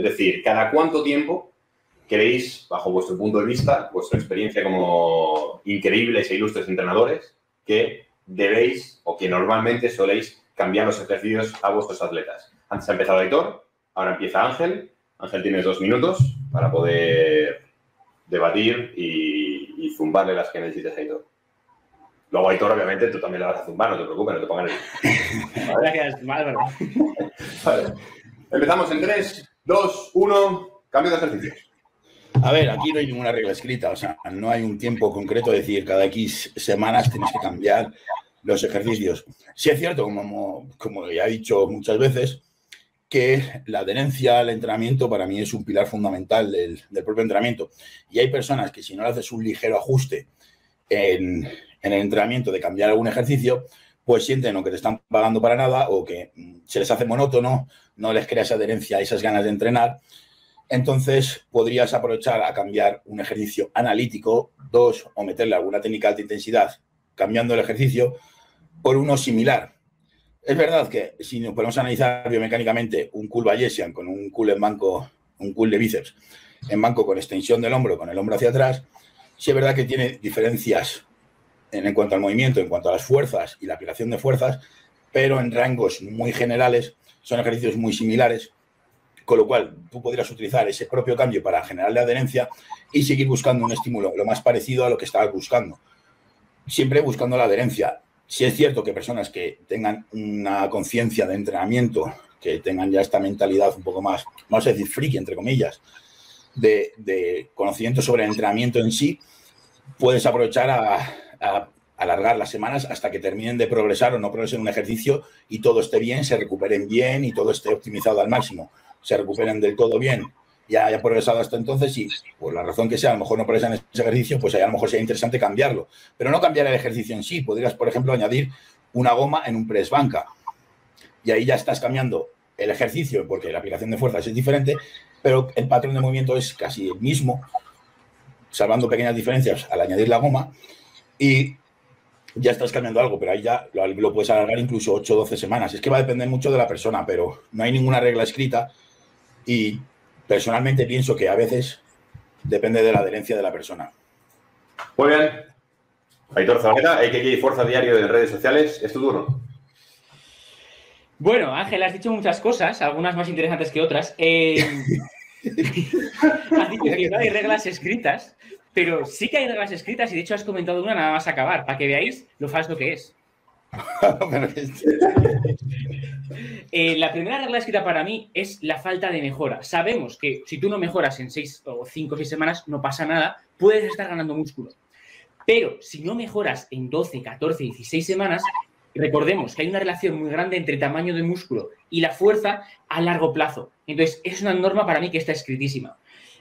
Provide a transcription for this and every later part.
Es decir, ¿cada cuánto tiempo queréis, bajo vuestro punto de vista, vuestra experiencia como increíbles e ilustres entrenadores, que debéis o que normalmente soléis cambiar los ejercicios a vuestros atletas? Antes ha empezado Aitor, ahora empieza Ángel. Ángel, tienes dos minutos para poder debatir y, y zumbarle las que necesites a Aitor. Luego, Aitor, obviamente, tú también le vas a zumbar, no te preocupes, no te pongas Gracias, Álvaro. Vale. Empezamos en 3, 2, 1, cambio de ejercicio. A ver, aquí no hay ninguna regla escrita, o sea, no hay un tiempo concreto de decir cada X semanas tienes que cambiar los ejercicios. Sí es cierto, como, como ya he dicho muchas veces, que la adherencia al entrenamiento para mí es un pilar fundamental del, del propio entrenamiento. Y hay personas que si no le haces un ligero ajuste en, en el entrenamiento de cambiar algún ejercicio, pues sienten o que te están pagando para nada o que mm, se les hace monótono, no les crea esa adherencia, esas ganas de entrenar. Entonces podrías aprovechar a cambiar un ejercicio analítico, dos, o meterle alguna técnica de alta intensidad cambiando el ejercicio por uno similar. Es verdad que si nos podemos analizar biomecánicamente un cool Bayesian con un cool en banco, un cool de bíceps en banco con extensión del hombro, con el hombro hacia atrás, sí es verdad que tiene diferencias en, cuanto al movimiento, en cuanto a las fuerzas y la aplicación de fuerzas, pero en rangos muy generales son ejercicios muy similares, con lo cual tú podrías utilizar ese propio cambio para generarle adherencia y seguir buscando un estímulo lo más parecido a lo que estabas buscando. Siempre buscando la adherencia. Si es cierto que personas que tengan una conciencia de entrenamiento, que tengan ya esta mentalidad un poco más, vamos a decir, friki, entre comillas, de conocimiento sobre el entrenamiento en sí, puedes aprovechar a, a alargar las semanas hasta que terminen de progresar o no progresen un ejercicio y todo esté bien, se recuperen bien y todo esté optimizado al máximo. Se recuperen del todo bien, ya haya progresado hasta entonces y por la razón que sea, a lo mejor no progresan ese ejercicio, pues ahí a lo mejor sería interesante cambiarlo. Pero no cambiar el ejercicio en sí. Podrías, por ejemplo, añadir una goma en un press banca. Y ahí ya estás cambiando el ejercicio, porque la aplicación de fuerzas es diferente, pero el patrón de movimiento es casi el mismo, salvando pequeñas diferencias al añadir la goma. Y ya estás cambiando algo, pero ahí ya lo, lo, puedes alargar incluso 8 o 12 semanas. Es que va a depender mucho de la persona, pero no hay ninguna regla escrita y personalmente pienso que a veces depende de la adherencia de la persona. Muy bien. Aitor Zabaleta, AKK Fuerza Diario en redes sociales, es tu turno. Bueno, Ángel, has dicho muchas cosas, algunas más interesantes que otras. Eh, has dicho que no hay reglas escritas, pero sí que hay reglas escritas y de hecho has comentado una nada más acabar, para que veáis lo falso que es. eh, la primera regla escrita para mí es la falta de mejora. Sabemos que si tú no mejoras en 6 o 5 o 6 semanas, no pasa nada, puedes estar ganando músculo. Pero si no mejoras en 12, 14, 16 semanas, recordemos que hay una relación muy grande entre tamaño de músculo y la fuerza a largo plazo. Entonces, es una norma para mí que está escritísima.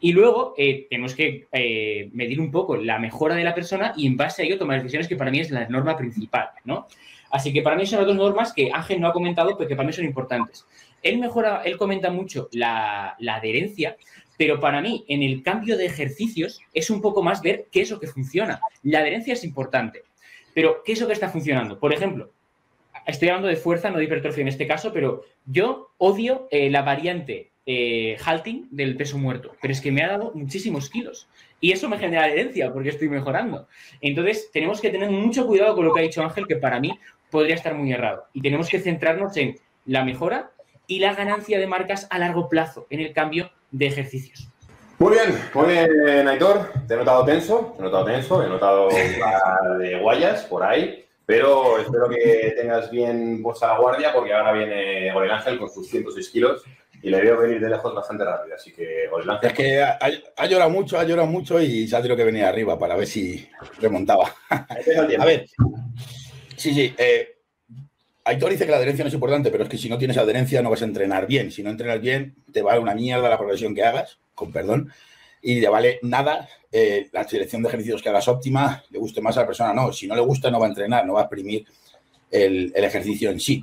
Y luego eh, tenemos que eh, medir un poco la mejora de la persona y en base a ello tomar decisiones que para mí es la norma principal, ¿no? Así que para mí son las dos normas que Ángel no ha comentado, pero que para mí son importantes. Él mejora, él comenta mucho la, la adherencia, pero para mí en el cambio de ejercicios es un poco más ver qué es lo que funciona. La adherencia es importante, pero ¿qué es lo que está funcionando? Por ejemplo, estoy hablando de fuerza, no de hipertrofia en este caso, pero yo odio eh, la variante eh, halting del peso muerto, pero es que me ha dado muchísimos kilos y eso me genera adherencia porque estoy mejorando. Entonces, tenemos que tener mucho cuidado con lo que ha dicho Ángel, que para mí podría estar muy errado. Y tenemos que centrarnos en la mejora y la ganancia de marcas a largo plazo en el cambio de ejercicios. Muy bien, muy bien, Aitor. Te he notado tenso, te he notado tenso, he notado de guayas por ahí. Pero espero que tengas bien puesta la guardia porque ahora viene Gorel Ángel con sus 106 kilos y le veo venir de lejos bastante rápido. Así que Gorel Ángel. Es que ha, ha, llorado mucho, ha llorado mucho y se ha tenido que venir arriba para ver si remontaba. A ver, sí, sí. Eh, Aitor dice que la adherencia no es importante, pero es que si no tienes adherencia no vas a entrenar bien. Si no entrenas bien, te vale una mierda la progresión que hagas, con perdón, y le vale nada eh, la selección de ejercicios que hagas óptima, le guste más a la persona, no. Si no le gusta, no va a entrenar, no va a exprimir el, el ejercicio en sí.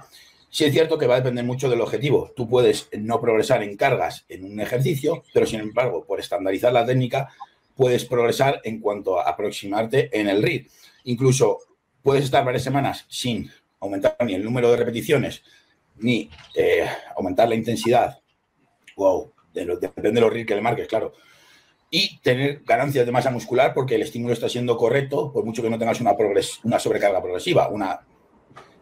Sí es cierto que va a depender mucho del objetivo. Tú puedes no progresar en cargas en un ejercicio, pero sin embargo, por estandarizar la técnica, puedes progresar en cuanto a aproximarte en el RID. Incluso puedes estar varias semanas sin aumentar ni el número de repeticiones, ni eh, aumentar la intensidad. Wow, depende de los RID que le marques, claro. Y tener ganancias de masa muscular porque el estímulo está siendo correcto, por mucho que no tengas una, una sobrecarga progresiva, una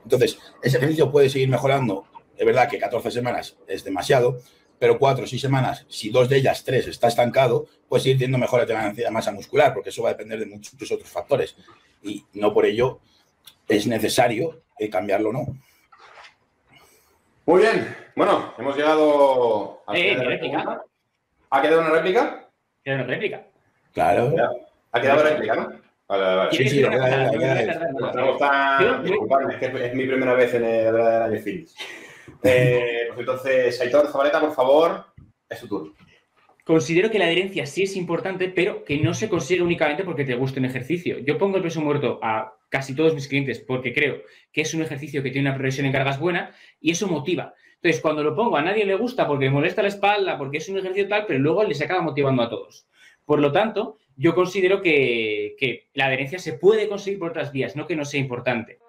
entonces, ese ejercicio puede seguir mejorando. Es verdad que 14 semanas es demasiado, pero 4 o 6 semanas, si dos de ellas, tres, está estancado, puede seguir teniendo mejor de masa muscular, porque eso va a depender de muchos otros factores. Y no por ello es necesario eh, cambiarlo, ¿no? Muy bien. Bueno, hemos llegado a. Eh, réplica. ¿Ha quedado una réplica? Queda una réplica. Claro. Ha quedado réplica, ¿no? Vale, vale. Sí, sí, Disculpadme, es que es mi primera vez en el año Films. Eh, pues entonces, Aitor Zabaleta, por favor, es tu turno. Considero que la adherencia sí es importante, pero que no se consigue únicamente porque te guste un ejercicio. Yo pongo el peso muerto a casi todos mis clientes porque creo que es un ejercicio que tiene una progresión en cargas buena y eso motiva. Entonces, cuando lo pongo a nadie le gusta porque molesta la espalda, porque es un ejercicio tal, pero luego les acaba motivando a todos. Por lo tanto, yo considero que, la adherencia se puede conseguir por otras vías, no que no sea importante.